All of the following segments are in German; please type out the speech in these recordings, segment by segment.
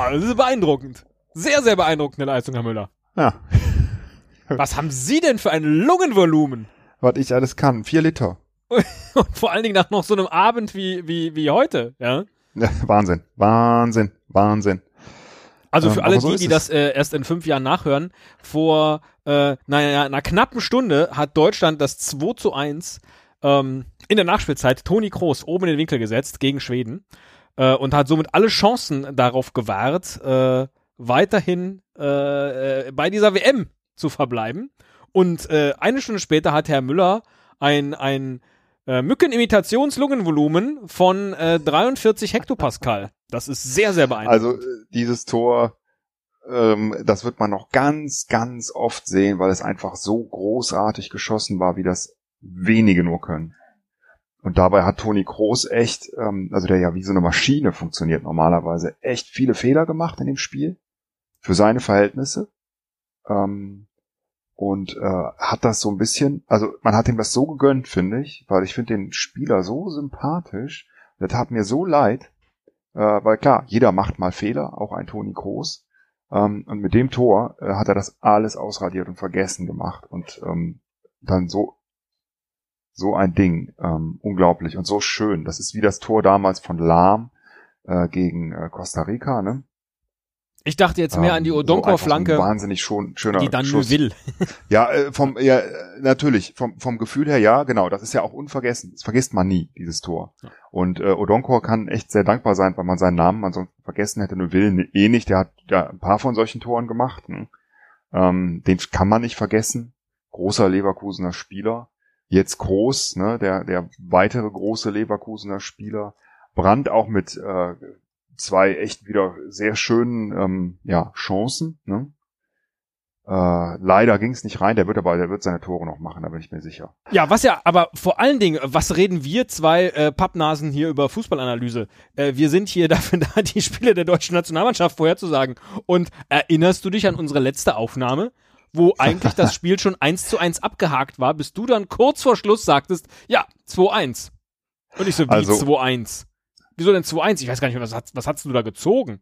Boah, das ist beeindruckend. Sehr, sehr beeindruckende Leistung, Herr Müller. Ja, Was haben Sie denn für ein Lungenvolumen? was ich alles kann. Vier Liter. Und vor allen Dingen nach noch so einem Abend wie, wie, wie heute, ja? Ja, Wahnsinn, Wahnsinn, Wahnsinn. Also Ähm, für alle aber so die, die das äh, erst in fünf Jahren nachhören, vor äh, naja, einer knappen Stunde hat Deutschland das 2 zu 1 ähm, in der Nachspielzeit Toni Kroos oben in den Winkel gesetzt gegen Schweden äh, und hat somit alle Chancen darauf gewahrt, äh, weiterhin äh, äh, bei dieser WM zu verbleiben. Und äh, eine Stunde später hat Herr Müller ein, ein äh, Mückenimitationslungenvolumen von äh, 43 Hektopascal. Das ist sehr, sehr beeindruckend. Also dieses Tor, ähm, das wird man noch ganz, ganz oft sehen, weil es einfach so großartig geschossen war, wie das wenige nur können. Und dabei hat Toni Kroos echt, ähm, also der ja wie so eine Maschine funktioniert normalerweise, echt viele Fehler gemacht in dem Spiel für seine Verhältnisse. Ähm, und äh, hat das so ein bisschen, also man hat ihm das so gegönnt, finde ich, weil ich finde den Spieler so sympathisch. Der tat mir so leid, äh, weil klar, jeder macht mal Fehler, auch ein Toni Kroos. Ähm, und mit dem Tor äh, hat er das alles ausradiert und vergessen gemacht und ähm, dann so so ein Ding, ähm, unglaublich und so schön. Das ist wie das Tor damals von Lahm äh, gegen äh, Costa Rica, ne? Ich dachte jetzt mehr Ähm, an die so Odonkor-Flanke, einfach so wahnsinnig schon, schöner die dann Schuss. will. Ja, äh, vom, ja, äh, natürlich, vom, vom Gefühl her, ja, genau, das ist ja auch unvergessen. Das vergisst man nie, dieses Tor. Ja. Und äh, Odonkor kann echt sehr dankbar sein, weil man seinen Namen ansonsten vergessen hätte, nur will eh nicht. Der hat ja ein paar von solchen Toren gemacht. Ne? Ähm, den kann man nicht vergessen. Großer Leverkusener Spieler. Jetzt groß, ne, der, der weitere große Leverkusener Spieler. Brandt auch mit äh, zwei echt wieder sehr schönen ähm, ja, Chancen. Ne? Äh, leider ging es nicht rein, der wird aber, der wird seine Tore noch machen, da bin ich mir sicher. Ja, was ja, aber vor allen Dingen, was reden wir zwei äh, Pappnasen hier über Fußballanalyse? Äh, wir sind hier dafür da, die Spiele der deutschen Nationalmannschaft vorherzusagen. Und erinnerst du dich an unsere letzte Aufnahme, wo eigentlich das Spiel schon 1 zu 1 abgehakt war, bis du dann kurz vor Schluss sagtest, ja, 2-1. Und ich so, wie Also- 2-1? Wieso denn 2-1? Ich weiß gar nicht mehr, was, hast- was hast du da gezogen?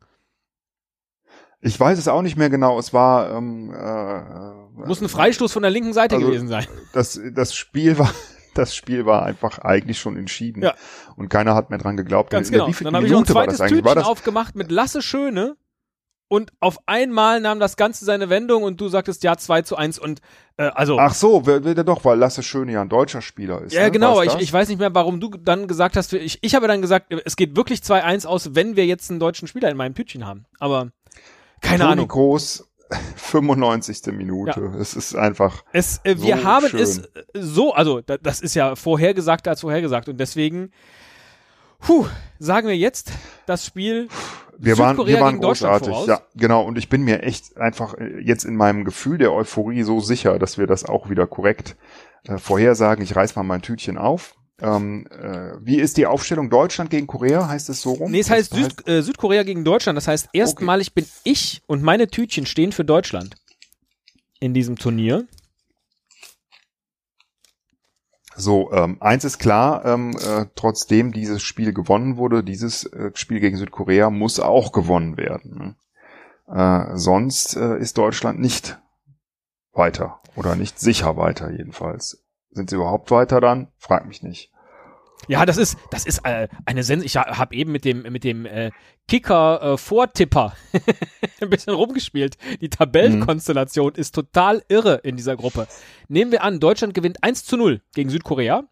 Ich weiß es auch nicht mehr genau, es war ähm, äh, Muss ein Freistoß von der linken Seite Also- gewesen sein. das, das Spiel war das Spiel war einfach eigentlich schon entschieden Ja. und keiner hat mehr dran geglaubt. Ganz genau. Dann habe ich noch ein zweites? Tütchen War das, aufgemacht mit Lasse Schöne und auf einmal nahm das Ganze seine Wendung und du sagtest ja 2 zu 1 und äh, also Ach so, wer, wer doch, weil Lasse Schöne ja ein deutscher Spieler ist. ja ne? genau, ich, ich weiß nicht mehr, warum du dann gesagt hast, ich, ich habe dann gesagt, es geht wirklich 2-1 aus, wenn wir jetzt einen deutschen Spieler in meinem Tütchen haben. Aber keine Toni Ahnung. Groß, 95. Minute. Es ist einfach. Es, äh, wir So haben schön. es so, also da, das ist ja vorhergesagt als vorhergesagt und deswegen puh, sagen wir jetzt das Spiel Wir waren, Südkorea wir waren gegen Deutschland großartig. Ja, genau. Und ich bin mir echt einfach äh, jetzt in meinem Gefühl der Euphorie so sicher, dass wir das auch wieder korrekt äh, vorhersagen. Ich reiß mal mein Tütchen auf. Ähm, äh, wie ist die Aufstellung Deutschland gegen Korea? Heißt es so rum? Nee, es heißt Was Süd, äh, Südkorea gegen Deutschland. Das heißt, erstmalig bin ich und meine Tütchen stehen für Deutschland in diesem Turnier. So, ähm, eins ist klar, ähm, äh, trotzdem dieses Spiel gewonnen wurde, dieses äh, Spiel gegen Südkorea muss auch gewonnen werden. Ne? Äh, sonst äh, ist Deutschland nicht weiter. Oder nicht sicher weiter jedenfalls. Sind sie überhaupt weiter dann? Frag mich nicht. Ja, das ist, das ist äh, eine Sens. Ich habe eben mit dem mit dem äh, Kicker äh, Vortipper ein bisschen rumgespielt. Die Tabellenkonstellation ist total irre in dieser Gruppe. Nehmen wir an, Deutschland gewinnt 1 zu 0 gegen Südkorea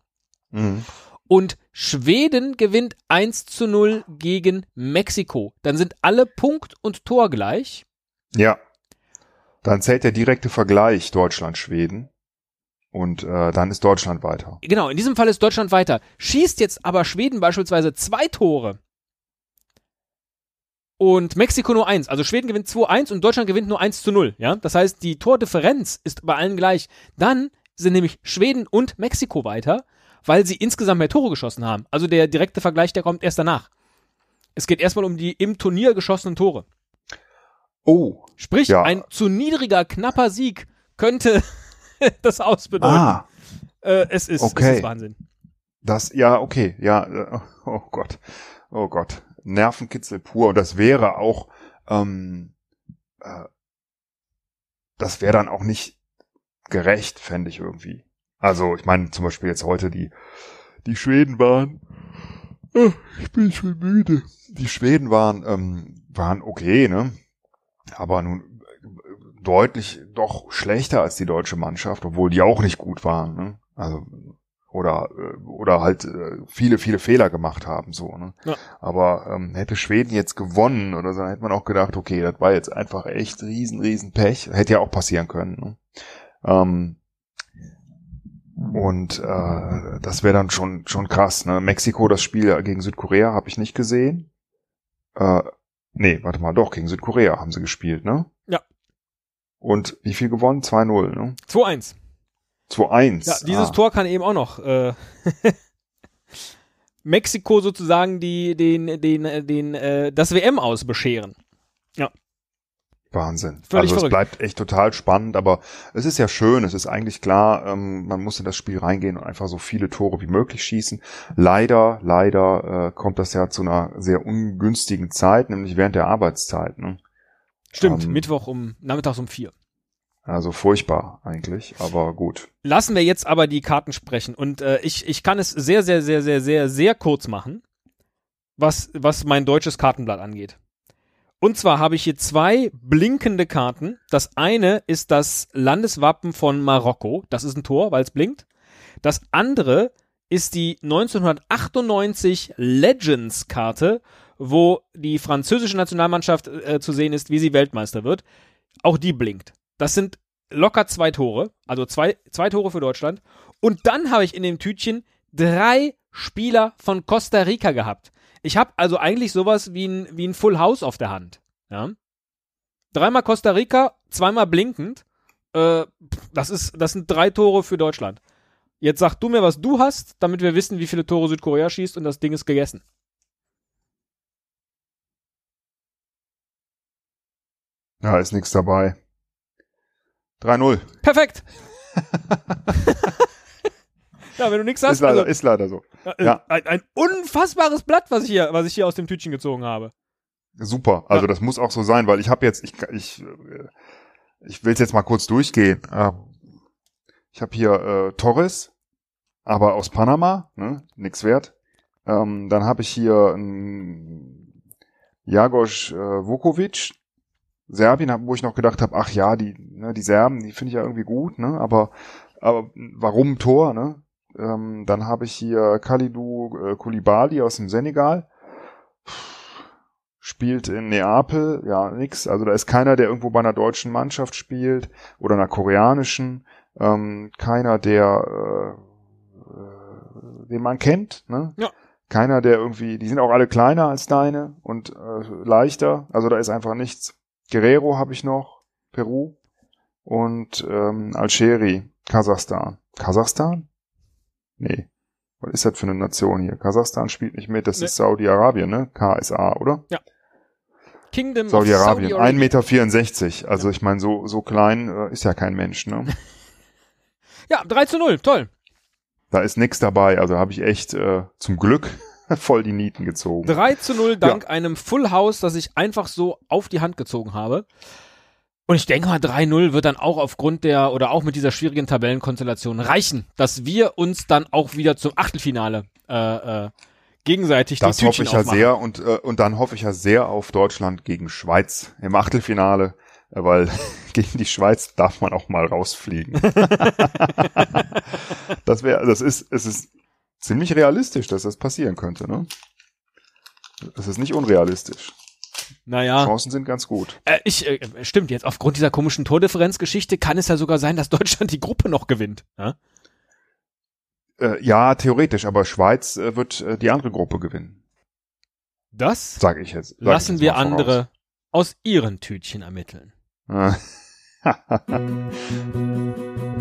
Mhm. und Schweden gewinnt 1 zu 0 gegen Mexiko. Dann sind alle Punkt und Tor gleich. Ja. Dann zählt der direkte Vergleich Deutschland-Schweden. Und äh, dann ist Deutschland weiter. Genau, in diesem Fall ist Deutschland weiter. Schießt jetzt aber Schweden beispielsweise zwei Tore und Mexiko nur eins. Also Schweden gewinnt 2-1 und Deutschland gewinnt nur 1 zu 0. Ja? Das heißt, die Tordifferenz ist bei allen gleich. Dann sind nämlich Schweden und Mexiko weiter, weil sie insgesamt mehr Tore geschossen haben. Also der direkte Vergleich, der kommt erst danach. Es geht erstmal um die im Turnier geschossenen Tore. Oh. Sprich, Ja. ein zu niedriger, knapper Sieg könnte das ausbedeuten. Ah, Äh, es, ist, es Okay. ist Wahnsinn. das, ja, okay, ja, äh, oh Gott, oh Gott, Nervenkitzel pur. Und das wäre auch, ähm, äh, das wäre dann auch nicht gerecht, fände ich irgendwie. Also, ich meine, zum Beispiel jetzt heute die, die Schweden waren, oh, ich bin schon müde. Die Schweden waren, ähm, waren okay, ne? Aber nun deutlich doch schlechter als die deutsche Mannschaft, obwohl die auch nicht gut waren, ne? Also, oder, äh, oder halt äh, viele, viele Fehler gemacht haben, so, ne? Ja. Aber ähm, hätte Schweden jetzt gewonnen oder so, dann hätte man auch gedacht, okay, das war jetzt einfach echt riesen, riesen Pech. Hätte ja auch passieren können, ne? Ähm, und äh, das wäre dann schon schon krass. Ne? Mexiko, das Spiel gegen Südkorea habe ich nicht gesehen. Äh, nee, warte mal, doch, gegen Südkorea haben sie gespielt, ne? Ja. Und wie viel gewonnen? 2-0, ne? 2-1. 2-1. Ja, dieses ah. Tor kann eben auch noch äh, Mexiko sozusagen die, den, den, äh, den, äh, das WM aus bescheren. Wahnsinn. Völlig also es verrückt. bleibt echt total spannend, aber es ist ja schön, es ist eigentlich klar, ähm, man muss in das Spiel reingehen und einfach so viele Tore wie möglich schießen. Leider, leider äh, kommt das ja zu einer sehr ungünstigen Zeit, nämlich während der Arbeitszeit. Ne? Stimmt, Ähm. Mittwoch um, nachmittags um vier. Also furchtbar eigentlich, aber gut. Lassen wir jetzt aber die Karten sprechen und äh, ich, ich kann es sehr, sehr, sehr, sehr, sehr, sehr kurz machen, was, was mein deutsches Kartenblatt angeht. Und zwar habe ich hier zwei blinkende Karten. Das eine ist das Landeswappen von Marokko. Das ist ein Tor, weil es blinkt. Das andere ist die 1998 Legends-Karte, wo die französische Nationalmannschaft äh, zu sehen ist, wie sie Weltmeister wird. Auch die blinkt. Das sind locker zwei Tore, also zwei, zwei Tore für Deutschland. Und dann habe ich in dem Tütchen drei Spieler von Costa Rica gehabt. Ich habe also eigentlich sowas wie ein, wie ein Full House auf der Hand. Ja? Dreimal Costa Rica, zweimal blinkend. Äh, das, ist, das sind drei Tore für Deutschland. Jetzt sag du mir, was du hast, damit wir wissen, wie viele Tore Südkorea schießt und das Ding ist gegessen. Ja, ist nichts dabei. 3-0. Perfekt! ja, wenn du nichts hast, Ist leider, also, ist leider so. äh, ja. ein, ein unfassbares Blatt, was ich hier, was ich hier aus dem Tütchen gezogen habe. Super. Also Ja. das muss auch so sein, weil ich habe jetzt, ich, ich, äh, ich will es jetzt mal kurz durchgehen. Ähm, Ich habe hier äh, Torres, aber aus Panama, ne, nix wert. Ähm, dann habe ich hier einen Jagoš äh, Vukovic, Serbien, wo ich noch gedacht habe, ach ja, die, ne, die Serben, die finde ich ja irgendwie gut, ne, aber, aber warum Tor, ne? Ähm, dann habe ich hier Kalidou äh, Koulibaly aus dem Senegal spielt in Neapel, ja, nix. Also da ist keiner, der irgendwo bei einer deutschen Mannschaft spielt oder einer koreanischen. Ähm, keiner, der äh, äh, den man kennt, ne? Ja. Keiner, der irgendwie, die sind auch alle kleiner als deine und äh, leichter. Also da ist einfach nichts. Guerrero habe ich noch, Peru und ähm, Algeri, Kasachstan. Kasachstan? Nee. Was ist das für eine Nation hier? Kasachstan spielt nicht mit, das Nee. ist Saudi-Arabien, ne? KSA, oder? Kingdom Saudi-Arabien, of 1,64 Saudi-Arabien. Meter. Also ich meine, so, so klein äh, ist ja kein Mensch, ne? Ja, 3 zu 0, toll. Da ist nix dabei. Also habe ich echt äh, zum Glück voll die Nieten gezogen. 3 zu 0 dank einem Full House, das ich einfach so auf die Hand gezogen habe. Und ich denke mal, 3-0 wird dann auch aufgrund der oder auch mit dieser schwierigen Tabellenkonstellation reichen, dass wir uns dann auch wieder zum Achtelfinale äh, äh, gegenseitig Das die hoffe ich ja aufmachen. sehr und, äh, und dann hoffe ich ja sehr auf Deutschland gegen Schweiz im Achtelfinale, äh, weil gegen die Schweiz darf man auch mal rausfliegen. das wäre, das ist, es ist ziemlich realistisch, dass das passieren könnte, ne? Es ist nicht unrealistisch. Naja, Chancen sind ganz gut. äh, ich, äh, stimmt jetzt, aufgrund dieser komischen Tordifferenzgeschichte kann es ja sogar sein, dass Deutschland die Gruppe noch gewinnt. Ja? Äh, ja, theoretisch, aber Schweiz äh, wird äh, die andere Gruppe gewinnen, Das sage ich jetzt. Sag ich lassen jetzt wir andere aus ihren Tütchen ermitteln. Äh.